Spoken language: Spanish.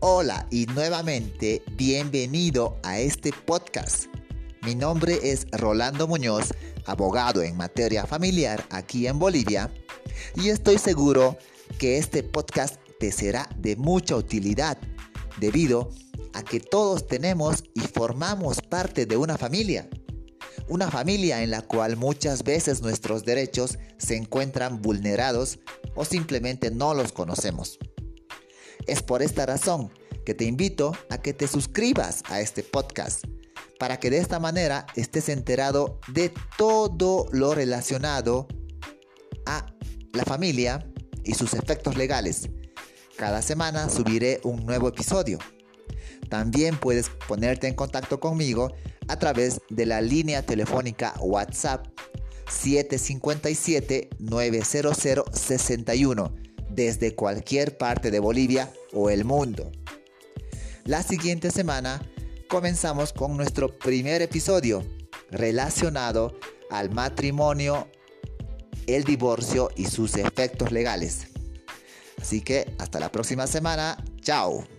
Hola y nuevamente bienvenido a este podcast. Mi nombre es Rolando Muñoz, abogado en materia familiar aquí en Bolivia, y estoy seguro que este podcast te será de mucha utilidad debido a que todos tenemos y formamos parte de una familia. Una familia en la cual muchas veces nuestros derechos se encuentran vulnerados o simplemente no los conocemos. Es por esta razón que te invito a que te suscribas a este podcast para que de esta manera estés enterado de todo lo relacionado a la familia y sus efectos legales. Cada semana subiré un nuevo episodio. También puedes ponerte en contacto conmigo a través de la línea telefónica WhatsApp 757-900-61 desde cualquier parte de Bolivia o el mundo. La siguiente semana comenzamos con nuestro primer episodio relacionado al matrimonio, el divorcio y sus efectos legales. Así que hasta la próxima semana. Chao.